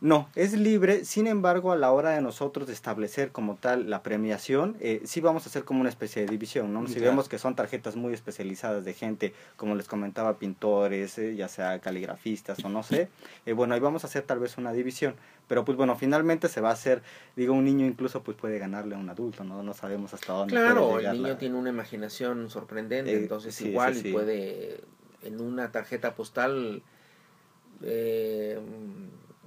No, es libre, sin embargo, a la hora de nosotros de establecer como tal la premiación, eh, sí vamos a hacer como una especie de división, ¿no? Si vemos que son tarjetas muy especializadas de gente, como les comentaba, pintores, eh, ya sea caligrafistas o no sé, eh, bueno, ahí vamos a hacer tal vez una división, pero pues bueno, finalmente se va a hacer, digo, un niño incluso pues puede ganarle a un adulto, ¿no? No sabemos hasta dónde Claro, el niño la- tiene una imaginación sorprendente, Eh, entonces sí, igual sí. puede en una tarjeta postal eh,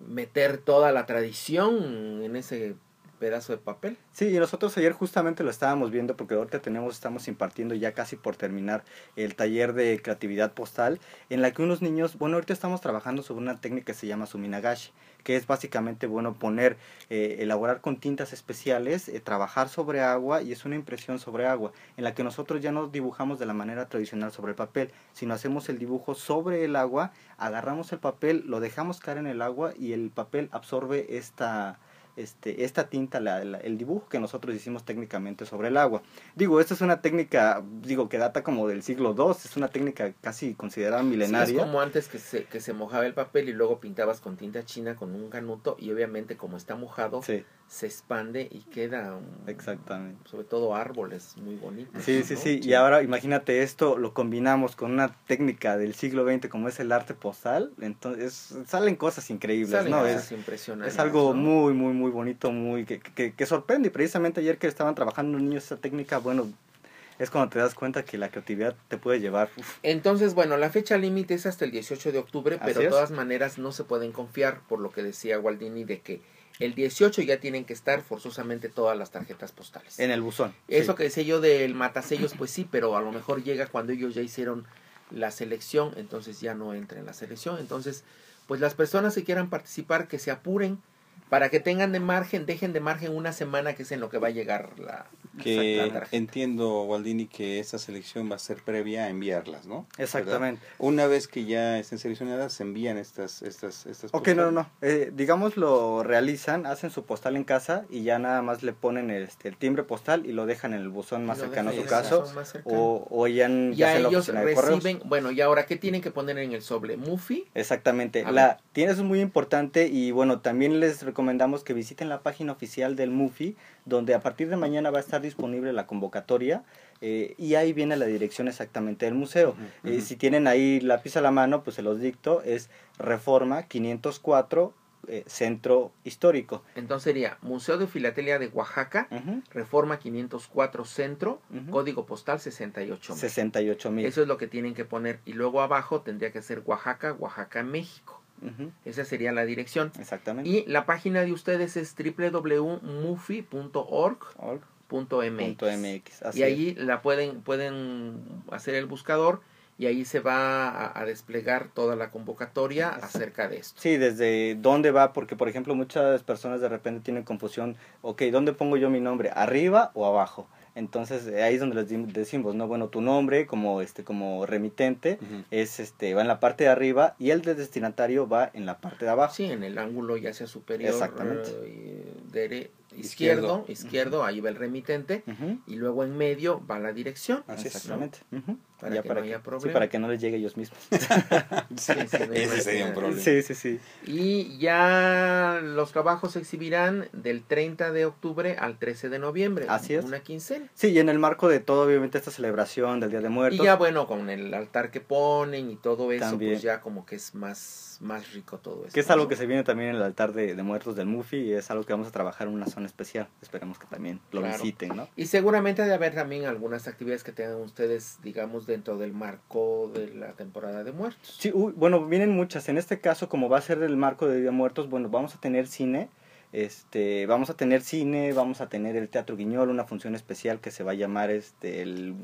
meter toda la tradición en ese pedazo de papel. Sí, y nosotros ayer justamente lo estábamos viendo porque ahorita tenemos, estamos impartiendo ya casi por terminar el taller de creatividad postal en la que unos niños, bueno, ahorita estamos trabajando sobre una técnica que se llama suminagashi, que es básicamente, bueno, poner, eh, elaborar con tintas especiales, eh, trabajar sobre agua y es una impresión sobre agua, en la que nosotros ya no dibujamos de la manera tradicional sobre el papel, sino hacemos el dibujo sobre el agua, agarramos el papel, lo dejamos caer en el agua y el papel absorbe esta este, esta tinta, la- la- el dibujo que nosotros hicimos técnicamente sobre el agua. Digo, esta es una técnica, digo, que data como del siglo II, es una técnica casi considerada Sí, milenaria. es como antes que se, que se mojaba el papel y luego pintabas con tinta china con un canuto y obviamente como está mojado Sí, se expande y queda un- exactamente. sobre todo árboles muy bonitos. Sí, sí, ¿no? sí, y ahora imagínate esto, lo combinamos con una técnica del siglo XX como es el arte postal, entonces salen cosas increíbles, Salen ¿no? cosas Es, impresionantes, es algo ¿no? muy, muy, muy bonito, muy que, que, que sorprende. Y precisamente ayer que estaban trabajando niños esta técnica, bueno, es cuando te das cuenta que la creatividad te puede llevar. uf, Entonces, bueno, la fecha límite es hasta el 18 de octubre, pero de todas maneras no se pueden confiar por lo que decía Waldini de que el 18 ya tienen que estar forzosamente todas las tarjetas postales. en el buzón. Eso sí. que decía yo del matasellos, pues sí, pero a lo mejor llega cuando ellos ya hicieron la selección, entonces ya no entra en la selección. Entonces, pues las personas que quieran participar, que se apuren para que tengan de margen, dejen de margen una semana que es en lo que va a llegar la, Que la entiendo, Waldini, que esta selección va a ser previa a enviarlas, ¿no? Exactamente. ¿Verdad? Una vez que ya estén seleccionadas, se envían estas, estas, estas Ok, no, no. Eh, digamos lo realizan, hacen su postal en casa y ya nada más le ponen este, el timbre postal y lo dejan en el buzón más cercano a su caso. O, o ya, en, Ya ya la ellos de correos. reciben, bueno, y ahora, ¿qué tienen que poner en el sobre? ¿Mufi? Exactamente. A La, tiene, eso es muy importante y bueno, también les recomendamos que visiten la página oficial del MUFI, donde a partir de mañana va a estar disponible la convocatoria eh, y ahí viene la dirección exactamente del museo. Eh, ujú. si tienen ahí lápiz a la mano, pues se los dicto, es Reforma 504 eh, Centro Histórico. Entonces sería Museo de Filatelia de Oaxaca, Ujú, Reforma 504 Centro, código postal 68. 68 mil. Eso es lo que tienen que poner. Y luego abajo tendría que ser Oaxaca, Oaxaca, México. Esa sería la dirección. Exactamente. Y la página de ustedes es www.mufi.org.mx. Punto MX. así Y es. ahí la pueden, pueden hacer el buscador y ahí se va a, a desplegar toda la convocatoria Exacto. acerca de esto. Sí, desde dónde va, porque por ejemplo muchas personas de repente tienen confusión, ok, ¿dónde pongo yo mi nombre? ¿Arriba o abajo? Entonces eh, ahí es donde les decimos, no, bueno, tu nombre como este como remitente es este va en la parte de arriba y el de destinatario va en la parte de abajo. Sí, en el ángulo ya sea superior, Exactamente. eh, dere- Izquierdo. izquierdo, izquierdo, ahí va el remitente y luego en medio va la dirección. Así Exactamente. Para Ya que para no haya sí, problema. para que no les llegue ellos mismos. Sí, sí, no Ese sería un problema. sí, sí, sí. Y ya los trabajos se exhibirán del 30 de octubre al 13 de noviembre. Así es. Una quincena. Sí, y en el marco de todo, obviamente, esta celebración del Día de Muertos. Y ya bueno, con el altar que ponen y todo eso, También. pues ya como que es más, más rico todo eso. Que es algo que se viene también en el altar de, de muertos del Mufi y es algo que vamos a trabajar en una especial. Esperemos que también lo Claro. visiten, ¿no? Y seguramente de haber también algunas actividades que tengan ustedes, digamos, dentro del marco de la temporada de muertos. Sí, uy, bueno, vienen muchas. En este caso, como va a ser el marco de Día de Muertos, bueno, vamos a tener cine. Este, vamos a tener cine, vamos a tener el Teatro Guiñol, una función especial que se va a llamar este el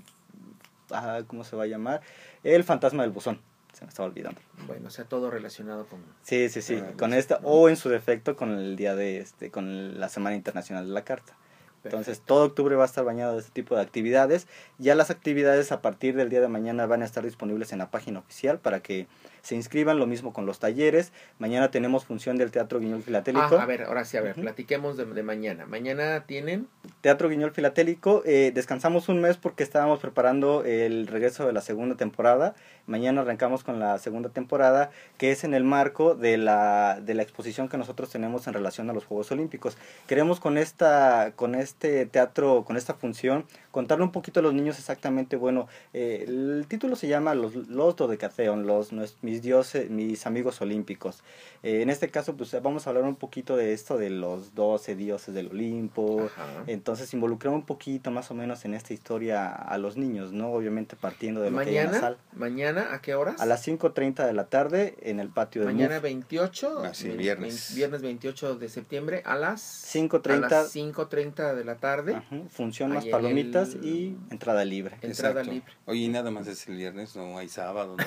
ah, ¿cómo se va a llamar? El fantasma del buzón. Se me estaba olvidando. Bueno, o sea, todo relacionado con... Sí, sí, sí, con esta ¿no? o en su defecto con el día de este con la Semana Internacional de la Carta. Entonces, todo octubre va a estar bañado de este tipo de actividades. Ya las actividades a partir del día de mañana van a estar disponibles en la página oficial para que se inscriban, lo mismo con los talleres. Mañana tenemos función del Teatro Guiñol Filatélico. Ah, a ver, ahora sí, a ver, platiquemos de, de, mañana. Mañana tienen... Teatro Guiñol Filatélico, eh, descansamos un mes porque estábamos preparando el regreso de la segunda temporada. Mañana arrancamos con la segunda temporada, que es en el marco de la, de la exposición que nosotros tenemos en relación a los Juegos Olímpicos. Queremos con, esta, con este teatro, con esta función, contarle un poquito a los niños exactamente, bueno, eh, el título se llama Los, los Dodecatheon, los, mis dioses, mis amigos olímpicos. Eh, en este caso, pues vamos a hablar un poquito de esto de los doce dioses del Olimpo. Ajá. Entonces, involucrar un poquito más o menos en esta historia a los niños, ¿no? Obviamente partiendo de lo mañana, que hay en la sala. ¿Mañana a qué horas? A las 5.30 de la tarde en el patio de Mañana 28. Así, viernes. Viernes 28 de septiembre a las 5.30. A las 5.30 de la tarde. Ajá, función más palomitas el... y entrada libre. Entrada Exacto. libre. Oye, nada más es el viernes, no hay sábado. No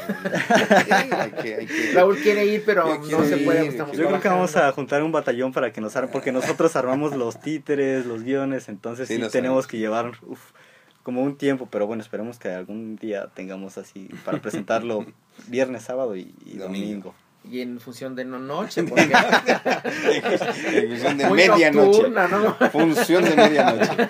hay... hay que, hay que... Raúl quiere ir, pero no se puede. Yo creo que vamos a juntar un batallón para que nos armen, porque nosotros armamos los títeres, los guiones, entonces sí, sí tenemos que llevar uf, como un tiempo, pero bueno, esperemos que algún día tengamos así para presentarlo viernes, sábado y, y domingo. Y en función de no noche, porque... en función de medianoche. ¿no? Función de medianoche.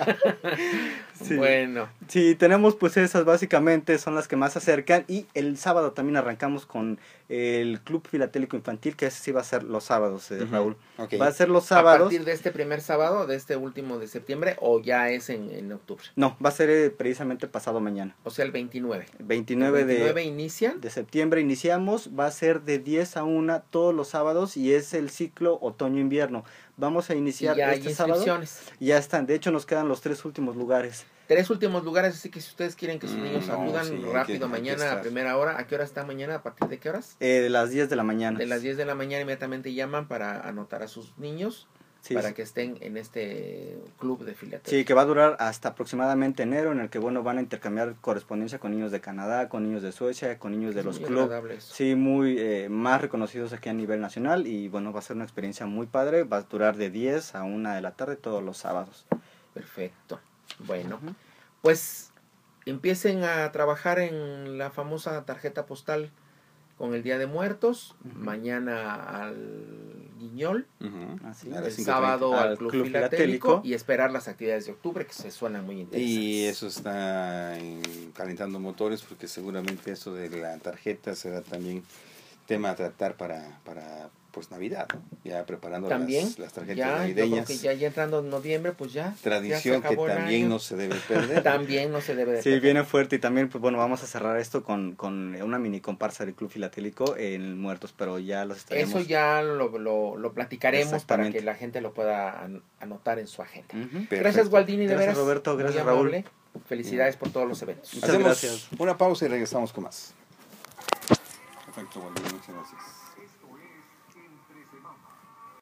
Sí. Bueno. Sí, tenemos pues esas básicamente, son las que más se acercan. Y el sábado también arrancamos con el Club Filatélico Infantil, que ese sí va a ser los sábados, eh, uh -huh. Raúl. Okay. Va a ser los sábados. ¿A partir de este primer sábado, de este último de septiembre, o ya es en, en octubre? No, va a ser eh, precisamente pasado mañana. O sea, el 29. 29, ¿El 29 de, inicia? de septiembre iniciamos, va a ser de 10 a 1 todos los sábados y es el ciclo otoño-invierno. Vamos a iniciar y ya este hay sábado. Ya están, de hecho nos quedan los tres últimos lugares. Tres últimos lugares, así que si ustedes quieren que sus Mm, niños no, acudan sí, hay rápido mañana a primera hora, ¿a qué hora está mañana? ¿A partir de qué horas? Eh, de las 10 de la mañana. De las 10 de la mañana inmediatamente llaman para anotar a sus niños Sí, para sí. que estén en este club de filatelia. Sí, que va a durar hasta aproximadamente enero, en el que bueno van a intercambiar correspondencia con niños de Canadá, con niños de Suecia, con niños de Es los clubes. Sí, muy eh, más reconocidos aquí a nivel nacional y bueno, va a ser una experiencia muy padre, va a durar de 10 a 1 de la tarde todos los sábados. Perfecto. Bueno, pues empiecen a trabajar en la famosa tarjeta postal con el Día de Muertos, mañana al Guiñol. Así el 5:30. sábado al Al Club, Club Filatélico, Filatélico. y esperar las actividades de octubre que se suenan muy interesantes. Y eso está en- calentando motores porque seguramente eso de la tarjeta será también tema a tratar para, para pues Navidad, ¿no? ya preparando también las, las tarjetas ya, yo creo navideñas. que ya, ya entrando en noviembre, pues ya. ya se Tradición que también año. no se debe perder. También no se debe de Sí, perder. viene fuerte y también, pues bueno, vamos a cerrar esto con, con una mini comparsa del Club Filatélico en Muertos, pero ya los estaremos... Eso ya lo, lo, lo platicaremos para que la gente lo pueda an- anotar en su agenda. Gracias, Gualdini, de Gracias, veras. Roberto. Gracias, amable. Felicidades por todos los eventos. Muchas Hacemos gracias. una pausa y regresamos con más. Perfecto, Waldir, muchas gracias.